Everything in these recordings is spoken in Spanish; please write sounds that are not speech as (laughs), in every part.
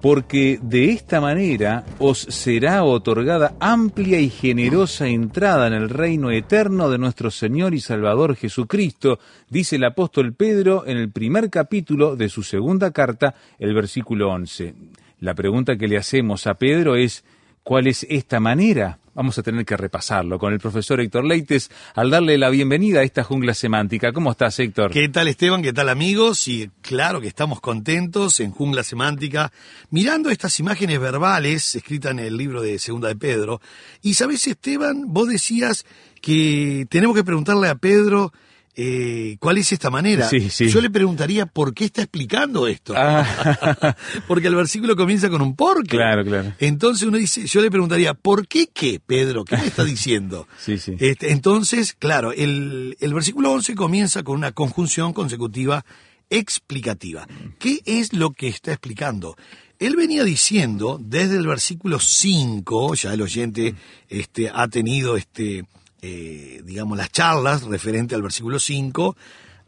Porque de esta manera os será otorgada amplia y generosa entrada en el reino eterno de nuestro Señor y Salvador Jesucristo, dice el apóstol Pedro en el primer capítulo de su segunda carta, el versículo 11. La pregunta que le hacemos a Pedro es, ¿cuál es esta manera? Vamos a tener que repasarlo con el profesor Héctor Leites al darle la bienvenida a esta jungla semántica. ¿Cómo estás, Héctor? ¿Qué tal Esteban? ¿Qué tal amigos? Y claro que estamos contentos en Jungla Semántica, mirando estas imágenes verbales escritas en el libro de Segunda de Pedro. Y sabes Esteban, vos decías que tenemos que preguntarle a Pedro eh, cuál es esta manera. Sí, sí. Yo le preguntaría por qué está explicando esto. Ah. (laughs) Porque el versículo comienza con un por qué. Claro, claro. Entonces uno dice, yo le preguntaría, ¿por qué qué, Pedro? ¿Qué me está diciendo? (laughs) Sí, sí. Este, entonces, claro, el, el versículo 11 comienza con una conjunción consecutiva explicativa. ¿Qué es lo que está explicando? Él venía diciendo desde el versículo 5, ya el oyente este, ha tenido, este, eh, digamos, las charlas referente al versículo 5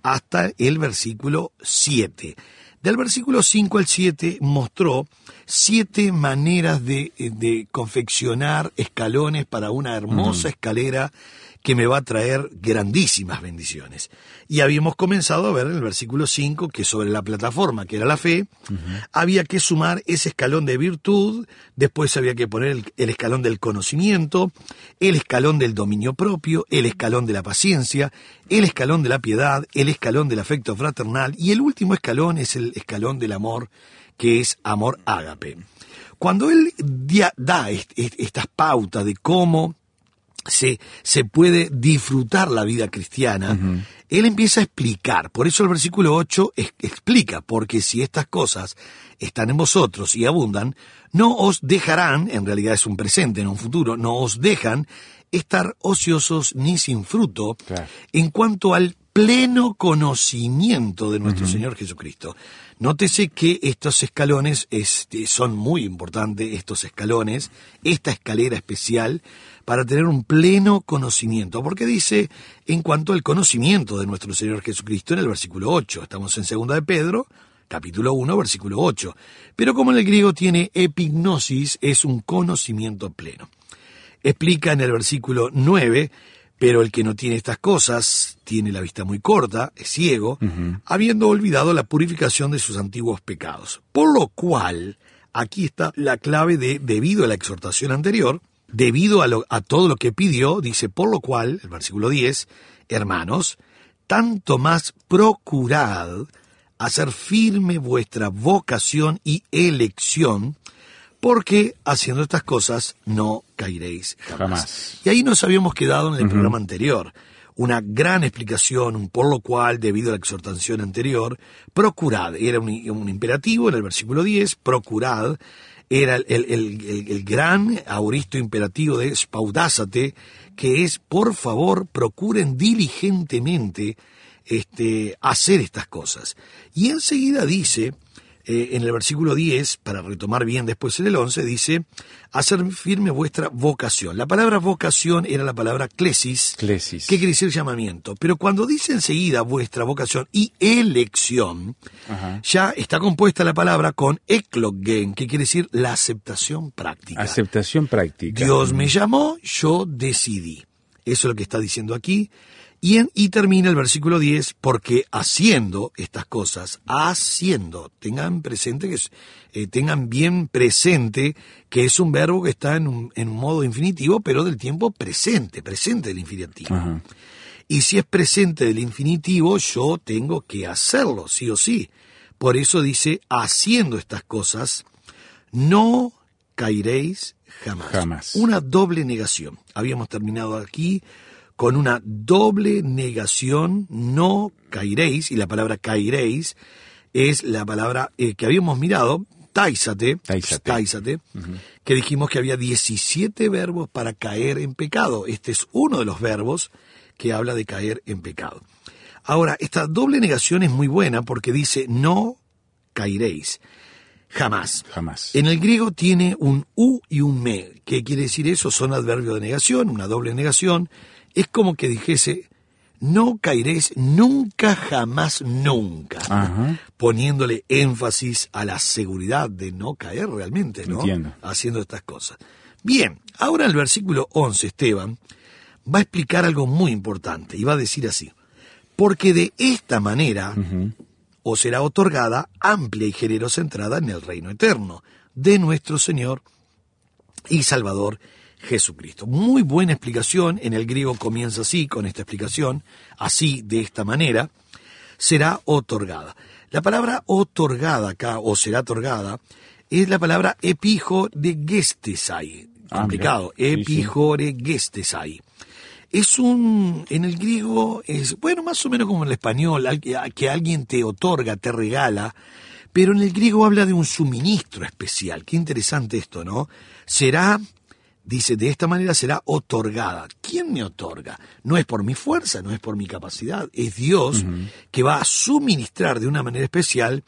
hasta el versículo 7. Del versículo 5 al 7 mostró siete maneras de, de confeccionar escalones para una hermosa escalera que me va a traer grandísimas bendiciones. Y habíamos comenzado a ver en el versículo 5 que sobre la plataforma, que era la fe, había que sumar ese escalón de virtud, después había que poner el, el escalón del conocimiento, el escalón del dominio propio, el escalón de la paciencia, el escalón de la piedad, el escalón del afecto fraternal y el último escalón es el escalón del amor, que es amor ágape. Cuando él da est- est- estas pautas de cómo se, se puede disfrutar la vida cristiana, él empieza a explicar. Por eso el versículo 8 es- explica, porque si estas cosas están en vosotros y abundan, no os dejarán, en realidad es un presente, no un futuro, no os dejan estar ociosos ni sin fruto Claro. en cuanto al pleno conocimiento de nuestro Señor Jesucristo. Nótese que estos escalones este, son muy importantes, estos escalones, esta escalera especial, para tener un pleno conocimiento. Porque dice, en cuanto al conocimiento de nuestro Señor Jesucristo, en el versículo 8, estamos en segunda de Pedro, capítulo 1, versículo 8. Pero como en el griego tiene epignosis, es un conocimiento pleno. Explica en el versículo 9, pero el que no tiene estas cosas tiene la vista muy corta, es ciego, habiendo olvidado la purificación de sus antiguos pecados. Por lo cual, aquí está la clave de debido a la exhortación anterior, debido a, lo- a todo lo que pidió, dice, por lo cual, el versículo 10, hermanos, tanto más procurad hacer firme vuestra vocación y elección, porque haciendo estas cosas no caeréis jamás. Jamás. Y ahí nos habíamos quedado en el programa anterior. Una gran explicación, un por lo cual, debido a la exhortación anterior, procurad, era un, un imperativo en el versículo 10, procurad, era el, el- el- el- el gran auristo imperativo de spaudásate, que es, por favor, procuren diligentemente este, hacer estas cosas. Y enseguida dice, eh, en el versículo 10, para retomar bien después en el 11, dice, hacer firme vuestra vocación. La palabra vocación era la palabra clesis, Clesis. que quiere decir llamamiento. Pero cuando dice enseguida vuestra vocación y elección, ya está compuesta la palabra con eklogen, que quiere decir la aceptación práctica. Aceptación práctica. Dios me llamó, yo decidí. Eso es lo que está diciendo aquí. Y, en- y termina el versículo 10, porque haciendo estas cosas, haciendo, tengan presente que es- eh, tengan bien presente que es un verbo que está en un, en un modo infinitivo, pero del tiempo presente, presente del infinitivo. Ajá. Y si es presente del infinitivo, yo tengo que hacerlo, sí o sí. Por eso dice, haciendo estas cosas, no caeréis jamás. Jamás. Una doble negación. Habíamos terminado aquí con una doble negación, no caeréis, y la palabra caeréis es la palabra eh, que habíamos mirado, taisate, Táisate. táisate, que dijimos que había 17 verbos para caer en pecado. Este es uno de los verbos que habla de caer en pecado. Ahora, esta doble negación es muy buena porque dice no caeréis. Jamás. Jamás. En el griego tiene un u y un me. ¿Qué quiere decir eso? Son adverbios de negación, una doble negación. Es como que dijese, no caeréis nunca, jamás, nunca. Ajá. Poniéndole énfasis a la seguridad de no caer realmente, ¿no? Entiendo. Haciendo estas cosas. Bien, ahora el versículo 11, Esteban, va a explicar algo muy importante y va a decir así. Porque de esta manera os será otorgada amplia y generosa entrada en el reino eterno de nuestro Señor y Salvador Jesucristo. Muy buena explicación, en el griego comienza así, con esta explicación, así, de esta manera, será otorgada. La palabra otorgada acá, o será otorgada, es la palabra epijo de gestesai. Ah, Complicado, sí. epijore gestesai. Es un, en el griego, es, bueno, más o menos como en el español, que alguien te otorga, te regala, pero en el griego habla de un suministro especial. Qué interesante esto, ¿no? Será, dice, de esta manera será otorgada. ¿Quién me otorga? No es por mi fuerza, no es por mi capacidad, es Dios que va a suministrar de una manera especial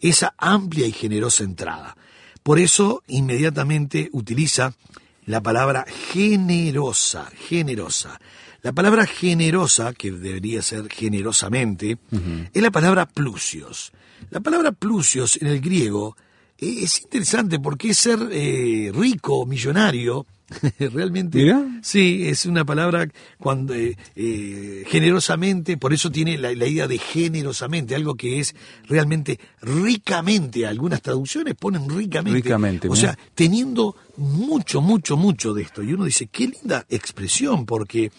esa amplia y generosa entrada. Por eso inmediatamente utiliza la palabra generosa, generosa. La palabra generosa, que debería ser generosamente, es la palabra plusios. La palabra plusios en el griego eh, es interesante porque es ser eh, rico, millonario, (laughs) realmente. Mira. Sí, es una palabra cuando eh, eh, generosamente, por eso tiene la, la idea de generosamente, algo que es realmente ricamente. Algunas traducciones ponen ricamente. Ricamente, O mira. sea, teniendo mucho, mucho, mucho de esto. Y uno dice, qué linda expresión, porque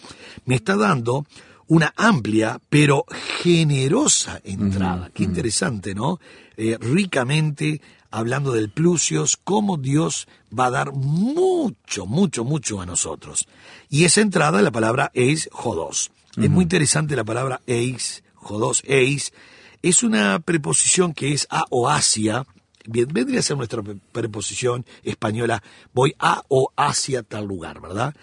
me está dando una amplia pero generosa entrada. Qué interesante, ¿no? Eh, ricamente hablando del plusios, cómo Dios va a dar mucho, mucho, mucho a nosotros. Y esa entrada, la palabra eis jodos. Es muy interesante la palabra eis, jodos, eis. Es una preposición que es a o hacia. Vendría a ser nuestra pre- preposición española, voy a o hacia tal lugar, ¿verdad?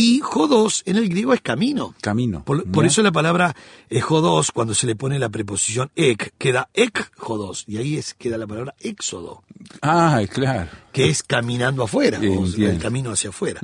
Y jodos en el griego es camino. Camino. Por, eso la palabra eh, jodos, cuando se le pone la preposición ek, queda ek jodos. Y ahí es, queda la palabra éxodo, Ah, claro. Que es caminando afuera, o el camino hacia afuera.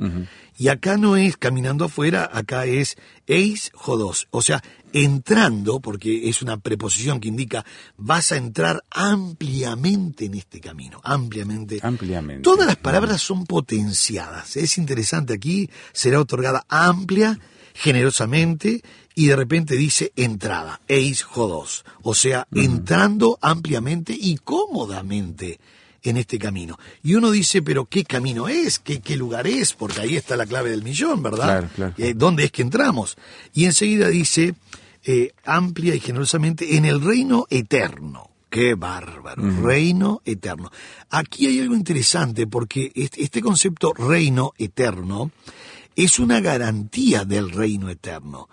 Y acá no es caminando afuera, acá es eis jodos. O sea, entrando, porque es una preposición que indica vas a entrar ampliamente en este camino, ampliamente. Ampliamente. Todas las palabras son potenciadas. Es interesante aquí, será otorgada amplia, generosamente, y de repente dice entrada, eis jodos. O sea, entrando ampliamente y cómodamente en este camino. Y uno dice, pero ¿qué camino es? ¿Qué, qué lugar es? Porque ahí está la clave del millón, ¿verdad? Claro, claro. Eh, ¿Dónde es que entramos? Y enseguida dice, eh, amplia y generosamente, en el reino eterno. Qué bárbaro, reino eterno. Aquí hay algo interesante porque este, este concepto reino eterno es una garantía del reino eterno.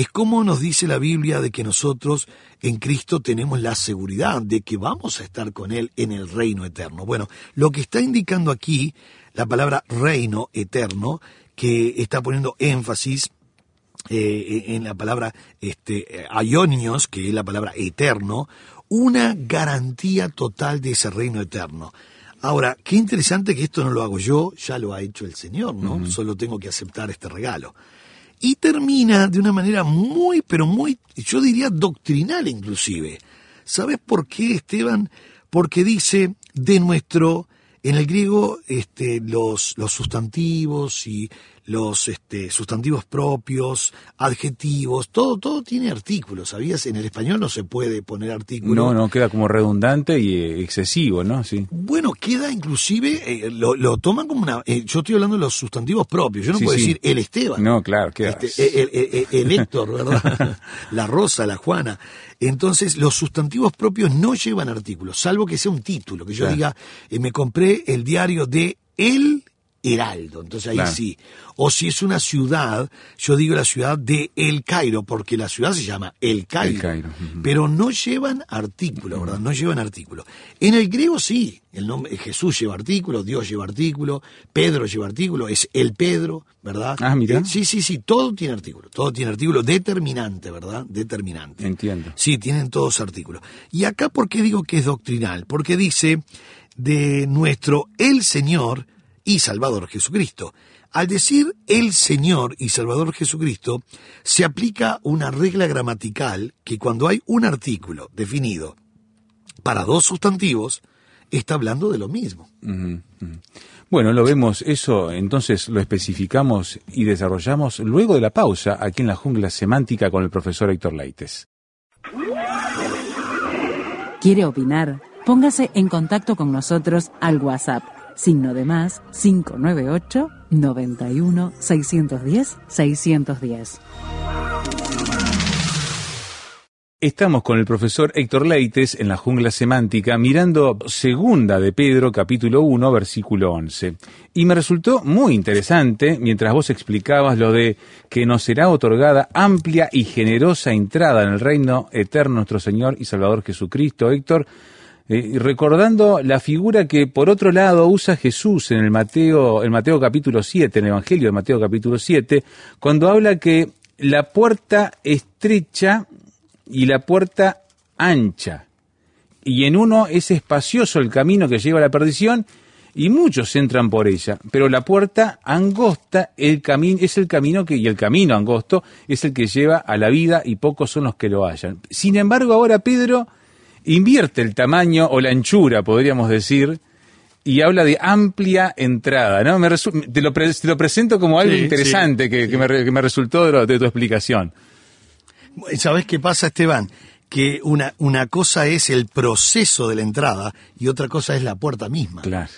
Es como nos dice la Biblia de que nosotros en Cristo tenemos la seguridad de que vamos a estar con Él en el reino eterno. Bueno, lo que está indicando aquí la palabra reino eterno, que está poniendo énfasis eh, en la palabra este, aionios, que es la palabra eterno, una garantía total de ese reino eterno. Ahora, qué interesante que esto no lo hago yo, ya lo ha hecho el Señor, ¿no? Solo tengo que aceptar este regalo. Y termina de una manera muy, pero muy, yo diría doctrinal inclusive. ¿Sabes por qué, Esteban? Porque dice de nuestro, en el griego, este, los, los sustantivos y los este, sustantivos propios, adjetivos, todo, todo tiene artículos, ¿sabías? En el español no se puede poner artículo. No, no, queda como redundante y eh, excesivo, ¿no? Sí. Bueno, queda inclusive, eh, lo, lo toman como una... eh, yo estoy hablando de los sustantivos propios, yo no Sí, puedo sí. decir el Esteban. No, claro, queda... Este, el, el- el- el Héctor, (laughs) ¿verdad? la Rosa, la Juana. Entonces, los sustantivos propios no llevan artículos, salvo que sea un título, que yo Claro. diga, eh, me compré el diario de El Heraldo. Entonces ahí Claro. sí. O si es una ciudad, yo digo la ciudad de El Cairo, porque la ciudad se llama El Cairo. El Cairo. Pero no llevan artículo, ¿verdad? No llevan artículo. En el griego sí. El nombre, Jesús lleva artículo, Dios lleva artículo, Pedro lleva artículo, es el Pedro, ¿verdad? Ah, mirá. Eh, sí, sí, sí, todo tiene artículo, todo tiene artículo determinante, ¿verdad? Determinante. Entiendo. Sí, tienen todos artículos. Y acá, ¿por qué digo que es doctrinal? Porque dice de nuestro el Señor y Salvador Jesucristo. Al decir el Señor y Salvador Jesucristo, se aplica una regla gramatical que cuando hay un artículo definido para dos sustantivos, está hablando de lo mismo. Bueno, lo vemos, eso entonces lo especificamos y desarrollamos luego de la pausa aquí en la jungla semántica con el profesor Héctor Leites. ¿Quiere opinar? Póngase en contacto con nosotros al WhatsApp, signo de más 598 91 610 610. Estamos con el profesor Héctor Leites en la jungla semántica mirando segunda de Pedro capítulo 1 versículo 11. Y me resultó muy interesante mientras vos explicabas lo de que nos será otorgada amplia y generosa entrada en el reino eterno nuestro Señor y Salvador Jesucristo, Héctor. Eh, recordando la figura que por otro lado usa Jesús en el Mateo, en Mateo capítulo 7, en el Evangelio de Mateo capítulo 7, cuando habla que la puerta estrecha y la puerta ancha. Y en uno es espacioso el camino que lleva a la perdición y muchos entran por ella, pero la puerta angosta el es el camino que y el camino angosto es el que lleva a la vida y pocos son los que lo hallan. Sin embargo, ahora Pedro invierte el tamaño o la anchura, podríamos decir, y habla de amplia entrada, ¿no? Me te, lo te lo presento como algo Sí, interesante sí, que, sí. que me, re- que me resultó de, lo- de tu explicación. ¿Sabes qué pasa, Esteban? Que una, una cosa es el proceso de la entrada y otra cosa es la puerta misma. Claro.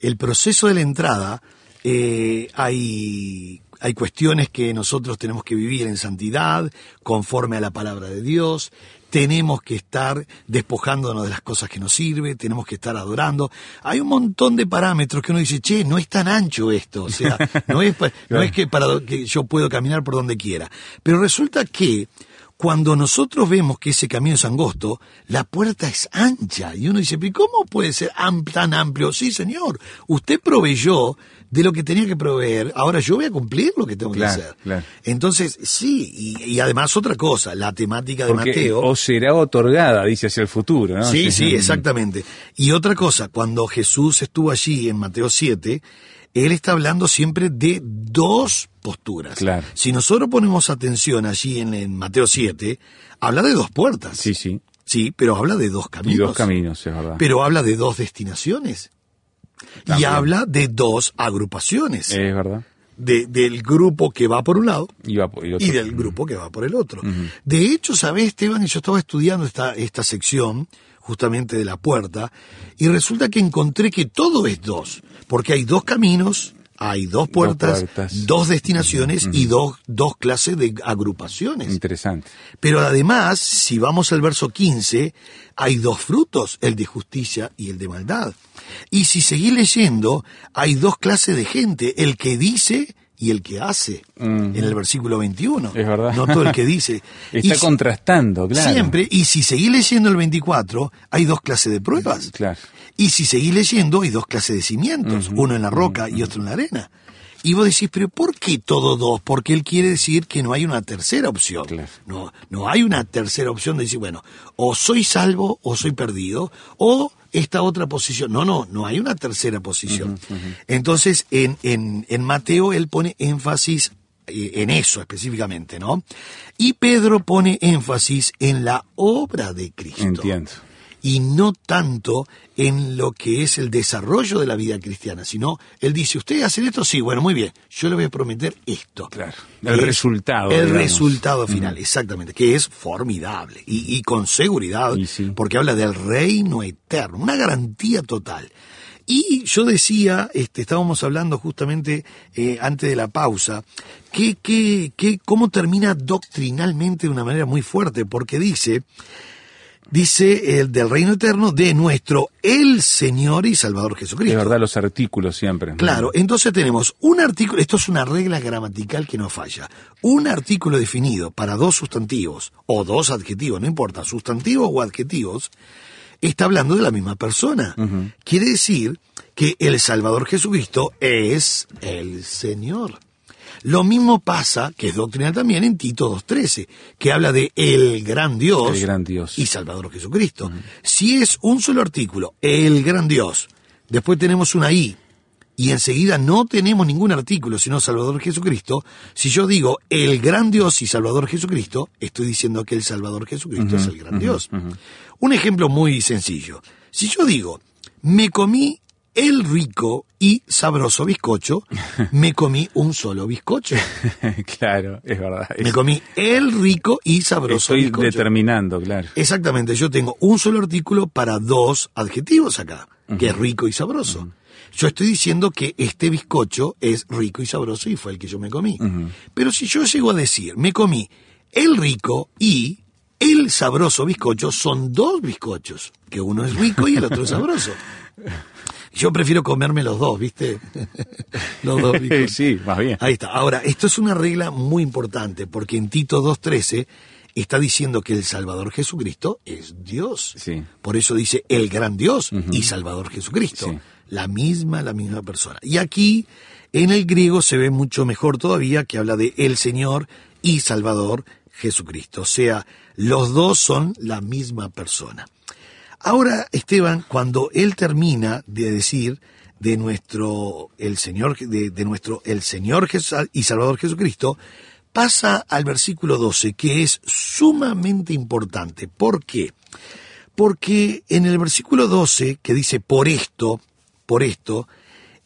El proceso de la entrada, eh, hay, hay cuestiones que nosotros tenemos que vivir en santidad, conforme a la palabra de Dios. Tenemos que estar despojándonos de las cosas que nos sirven, tenemos que estar adorando. Hay un montón de parámetros que uno dice, che, no es tan ancho esto, o sea, (laughs) no es, no es que para que yo puedo caminar por donde quiera. Pero resulta que cuando nosotros vemos que ese camino es angosto, la puerta es ancha. Y uno dice, ¿pero cómo puede ser tan amplio? Sí, señor, usted proveyó de lo que tenía que proveer, ahora yo voy a cumplir lo que tengo Claro, que hacer. claro. Entonces, sí, y, y además otra cosa, la temática de Porque Mateo. o será otorgada, dice hacia el futuro, ¿no? Sí, sí, exactamente. Y otra cosa, cuando Jesús estuvo allí en Mateo 7, él está hablando siempre de dos posturas. Claro. Si nosotros ponemos atención allí en, en Mateo 7, habla de dos puertas. Sí, sí. Sí, pero habla de dos Y caminos. dos caminos, es verdad. Pero habla de dos destinaciones. Y habla de dos agrupaciones. Es verdad. De- del grupo que va por un lado Y, va por- y otro- y del grupo que va por el otro. De hecho, ¿sabés, Esteban? Yo estaba estudiando esta, esta sección, justamente de la puerta, y resulta que encontré que todo es dos, porque hay dos caminos, hay dos puertas, puertas. dos destinaciones y dos, dos clases de agrupaciones. Interesante. Pero además, si vamos al verso 15, hay dos frutos, el de justicia y el de maldad. Y si seguís leyendo, hay dos clases de gente, el que dice y el que hace, en el versículo 21. Es verdad. No todo el que dice. (laughs) Está Y contrastando, claro. Siempre, y si seguís leyendo el 24, hay dos clases de pruebas. Claro. Y si seguís leyendo, hay dos clases de cimientos, uno en la roca y otro en la arena. Y vos decís, pero ¿por qué todo dos? Porque él quiere decir que no hay una tercera opción. Claro. No, no hay una tercera opción de decir, bueno, o soy salvo o soy perdido, o esta otra posición. No, no, no hay una tercera posición. Entonces, en, en, en Mateo él pone énfasis eh, en eso específicamente, ¿no? Y Pedro pone énfasis en la obra de Cristo. Entiendo. Y no tanto en lo que es el desarrollo de la vida cristiana, sino él dice, ¿ustedes hacen esto? Sí, bueno, muy bien, yo le voy a prometer esto. Claro, el Es resultado. El digamos. resultado final, exactamente, que es formidable y, y con seguridad, Y sí. porque habla del reino eterno, una garantía total. Y yo decía, este, estábamos hablando justamente eh, antes de la pausa, que, que, que cómo termina doctrinalmente de una manera muy fuerte, porque dice, dice el del reino eterno de nuestro el Señor y Salvador Es Jesucristo. verdad, los artículos siempre. Claro, entonces tenemos un artículo, esto es una regla gramatical que no falla, un artículo definido para dos sustantivos o dos adjetivos, no importa, sustantivos o adjetivos, está hablando de la misma persona. Quiere decir que el Salvador Jesucristo es el Señor. Lo mismo pasa, que es doctrina también, en Tito 2.13, que habla de el gran Dios, El gran Dios. y Salvador Jesucristo. Si es un solo artículo, el gran Dios, después tenemos una I, y enseguida no tenemos ningún artículo sino Salvador Jesucristo, si yo digo el gran Dios y Salvador Jesucristo, estoy diciendo que el Salvador Jesucristo es el gran Dios. Un ejemplo muy sencillo. Si yo digo, me comí el rico y sabroso bizcocho, me comí un solo bizcocho. (laughs) claro, es verdad. Me comí el rico y sabroso Estoy bizcocho. determinando, claro. Exactamente, yo tengo un solo artículo para dos adjetivos acá, que es rico y sabroso. Yo estoy diciendo que este bizcocho es rico y sabroso y fue el que yo me comí. Pero si yo llego a decir, me comí el rico y el sabroso bizcocho, son dos bizcochos, que uno es rico y el otro es sabroso. (laughs) Yo prefiero comerme los dos, ¿viste? (laughs) los dos sí, más bien. Ahí está. Ahora, esto es una regla muy importante, porque en Tito 2.13 está diciendo que el Salvador Jesucristo es Dios. Sí. Por eso dice el gran Dios y Salvador Jesucristo. Sí. La misma, la misma persona. Y aquí, en el griego, se ve mucho mejor todavía que habla de el Señor y Salvador Jesucristo. O sea, los dos son la misma persona. Ahora, Esteban, cuando él termina de decir de nuestro el Señor de, nuestro el Señor Jes- y Salvador Jesucristo, pasa al versículo 12, que es sumamente importante. ¿Por qué? Porque en el versículo 12, que dice por esto, por esto,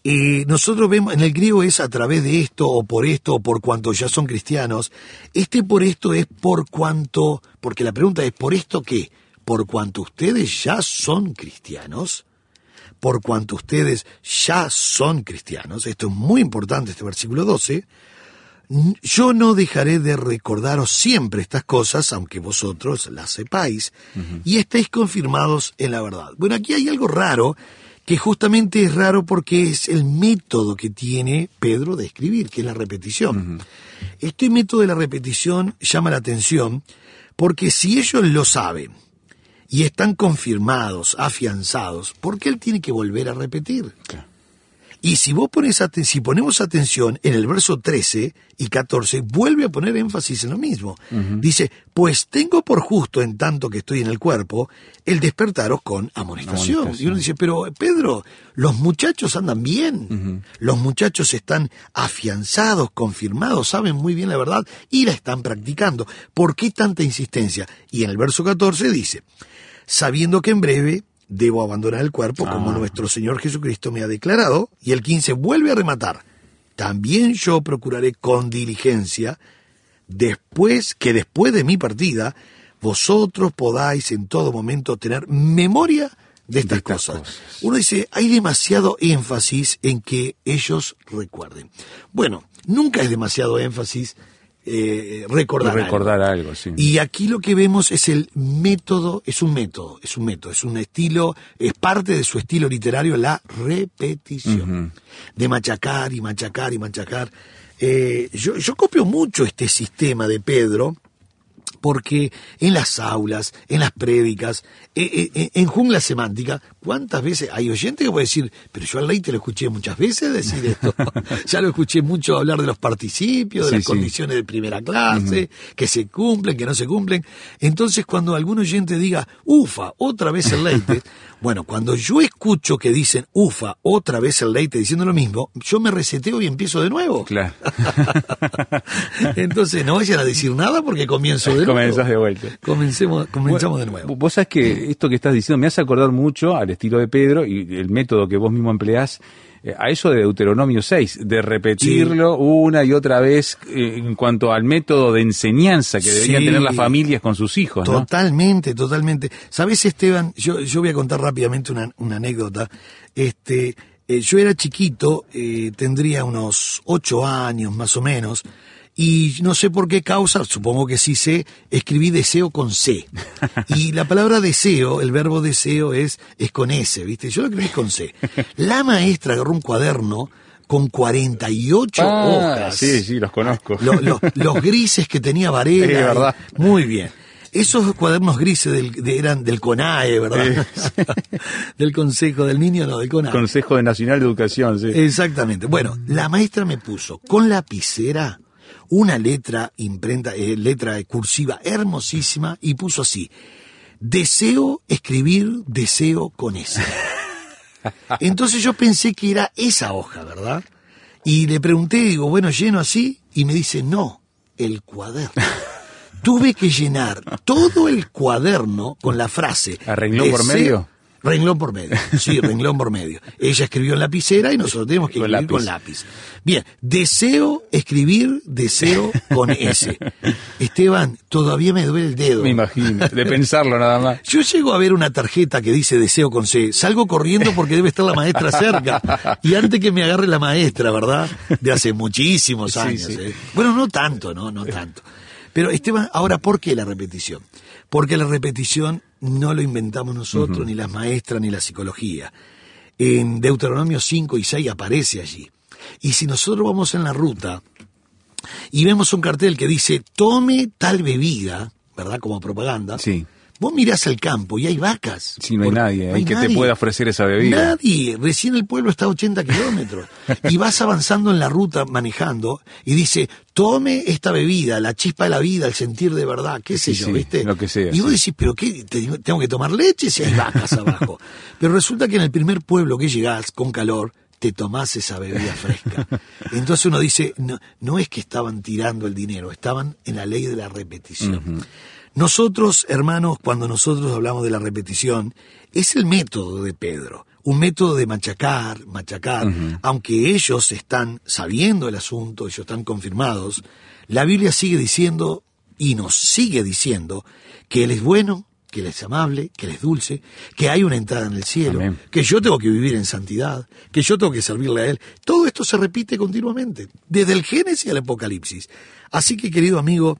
eh, nosotros vemos, en el griego es a través de esto, o por esto, o por cuanto ya son cristianos. Este por esto es por cuanto, porque la pregunta es, ¿por esto qué? Por cuanto ustedes ya son cristianos, por cuanto ustedes ya son cristianos, esto es muy importante, este versículo 12, "N- yo no dejaré de recordaros siempre estas cosas, aunque vosotros las sepáis, y estéis confirmados en la verdad. Bueno, aquí hay algo raro, que justamente es raro porque es el método que tiene Pedro de escribir, que es la repetición. Este método de la repetición llama la atención porque si ellos lo saben, y están confirmados, afianzados, ¿por qué él tiene que volver a repetir? Y si vos pones aten- si ponemos atención en el verso 13 y 14, vuelve a poner énfasis en lo mismo. Dice, pues tengo por justo en tanto que estoy en el cuerpo, el despertaros con amonestación. Amonestación. Y uno dice, pero Pedro, los muchachos andan bien, los muchachos están afianzados, confirmados, saben muy bien la verdad y la están practicando. ¿Por qué tanta insistencia? Y en el verso 14 dice, sabiendo que en breve debo abandonar el cuerpo como Ah. nuestro Señor Jesucristo me ha declarado, y el 15 vuelve a rematar, también yo procuraré con diligencia, después que después de mi partida, vosotros podáis en todo momento tener memoria de estas, De estas cosas. cosas. Uno dice, hay demasiado énfasis en que ellos recuerden. Bueno, nunca es demasiado énfasis eh, recordar. algo. recordar algo, sí. Y aquí lo que vemos es el método, es un método, es un método, es un estilo, es parte de su estilo literario, la repetición. De machacar y machacar y machacar. Eh, yo, yo copio mucho este sistema de Pedro, porque en las aulas, en las prédicas, eh, eh, en jungla semántica, ¿cuántas veces hay oyentes que puede decir, pero yo al ley te lo escuché muchas veces decir esto? (laughs) ya lo escuché mucho hablar de los participios, de Sí, las sí. condiciones de primera clase, que se cumplen, que no se cumplen. Entonces, cuando algún oyente diga, ufa, otra vez el leite, (laughs) bueno, cuando yo escucho que dicen, ufa, otra vez el leite diciendo lo mismo, yo me reseteo y empiezo de nuevo. Claro. (laughs) Entonces no vayan a decir nada porque comienzo de nuevo. comenzás de vuelta. Comencemos, comenzamos de nuevo. Vos sabés que esto que estás diciendo me hace acordar mucho al estilo de Pedro y el método que vos mismo empleás a eso de Deuteronomio 6, de repetirlo una y otra vez eh, en cuanto al método de enseñanza que deberían Sí. tener las familias con sus hijos, ¿no? Totalmente, totalmente. ¿Sabes, Esteban? Yo, yo voy a contar rápidamente una, una anécdota. Este, eh, yo era chiquito, eh, tendría unos ocho años más o menos, y no sé por qué causa, supongo que sí sé, escribí deseo con C. Y la palabra deseo, el verbo deseo es, es con S, ¿viste? Yo lo escribí con C. La maestra agarró un cuaderno con 48 Ah, hojas. sí, sí, los conozco. Lo- lo- los grises que tenía Varela. Sí, verdad. Muy bien. Esos cuadernos grises del- de- eran del CONAE, ¿verdad? (laughs) del Consejo del Niño, no, del CONAE. Consejo de Nacional de Educación, sí. Exactamente. Bueno, la maestra me puso con lapicera una letra imprenta, eh, letra cursiva hermosísima y puso así: Deseo escribir deseo con S. (laughs) Entonces yo pensé que era esa hoja, ¿verdad? Y le pregunté, digo, bueno, lleno así, y me dice, no, el cuaderno. (laughs) Tuve que llenar todo el cuaderno con la frase. ¿A renglón por medio? Renglón por medio, sí, (laughs) renglón por medio. Ella escribió en lapicera y nosotros tenemos que Con escribir lápiz. con lápiz. Bien, deseo escribir deseo con (laughs) S. Esteban, todavía me duele el dedo. Me imagino, de pensarlo nada más. Yo llego a ver una tarjeta que dice deseo con C, salgo corriendo porque debe estar la maestra cerca. Y antes que me agarre la maestra, ¿verdad? De hace muchísimos Sí, años. sí. ¿eh? Bueno, no tanto, ¿no? No tanto. Pero Esteban, ahora, ¿por qué la repetición? Porque la repetición no lo inventamos nosotros, ni las maestras, ni la psicología. En Deuteronomio 5 y 6 aparece allí. Y si nosotros vamos en la ruta y vemos un cartel que dice, tome tal bebida, ¿verdad? Como propaganda. Sí. Vos mirás al campo y hay vacas. Sí, no hay nadie no ahí que te pueda ofrecer esa bebida. Nadie. Recién el pueblo está a 80 kilómetros. (laughs) y vas avanzando en la ruta manejando y dice, tome esta bebida, la chispa de la vida, el sentir de verdad, qué sé Sí, yo, sí, ¿viste? lo que sea, Y vos sí. decís, pero qué, Te- tengo que tomar leche si hay vacas (laughs) abajo. Pero resulta que en el primer pueblo que llegás con calor, te tomás esa bebida fresca. (laughs) Entonces uno dice, no, no es que estaban tirando el dinero, estaban en la ley de la repetición. Nosotros, hermanos, cuando nosotros hablamos de la repetición, es el método de Pedro, un método de machacar, machacar, aunque ellos están sabiendo el asunto, ellos están confirmados, la Biblia sigue diciendo y nos sigue diciendo que Él es bueno, que Él es amable, que Él es dulce, que hay una entrada en el cielo, Amén. que yo tengo que vivir en santidad, que yo tengo que servirle a Él. Todo esto se repite continuamente, desde el Génesis al Apocalipsis. Así que, querido amigo,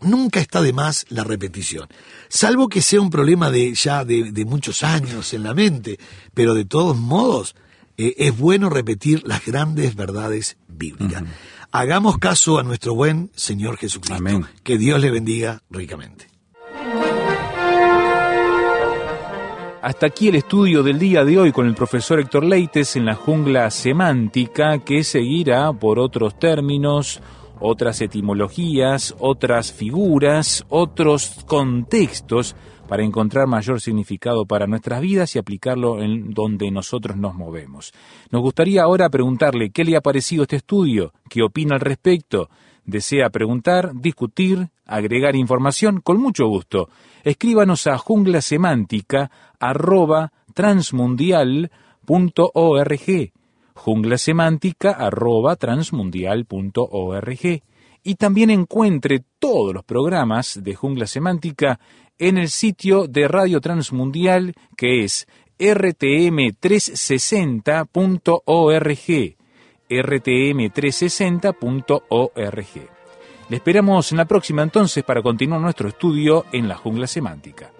nunca está de más la repetición, salvo que sea un problema de ya de, de muchos años en la mente, pero de todos modos eh, es bueno repetir las grandes verdades bíblicas. Hagamos caso a nuestro buen Señor Jesucristo. Amén. Que Dios le bendiga ricamente. Hasta aquí el estudio del día de hoy con el profesor Héctor Leites en la jungla semántica que seguirá por otros términos, otras etimologías, otras figuras, otros contextos para encontrar mayor significado para nuestras vidas y aplicarlo en donde nosotros nos movemos. Nos gustaría ahora preguntarle qué le ha parecido este estudio, qué opina al respecto. Desea preguntar, discutir, agregar información, con mucho gusto. Escríbanos a junglasemántica arroba transmundial.org junglasemántica arroba transmundial.org y también encuentre todos los programas de Jungla Semántica en el sitio de Radio Transmundial que es rtm360.org rtm360.org. Le esperamos en la próxima entonces para continuar nuestro estudio en la jungla semántica.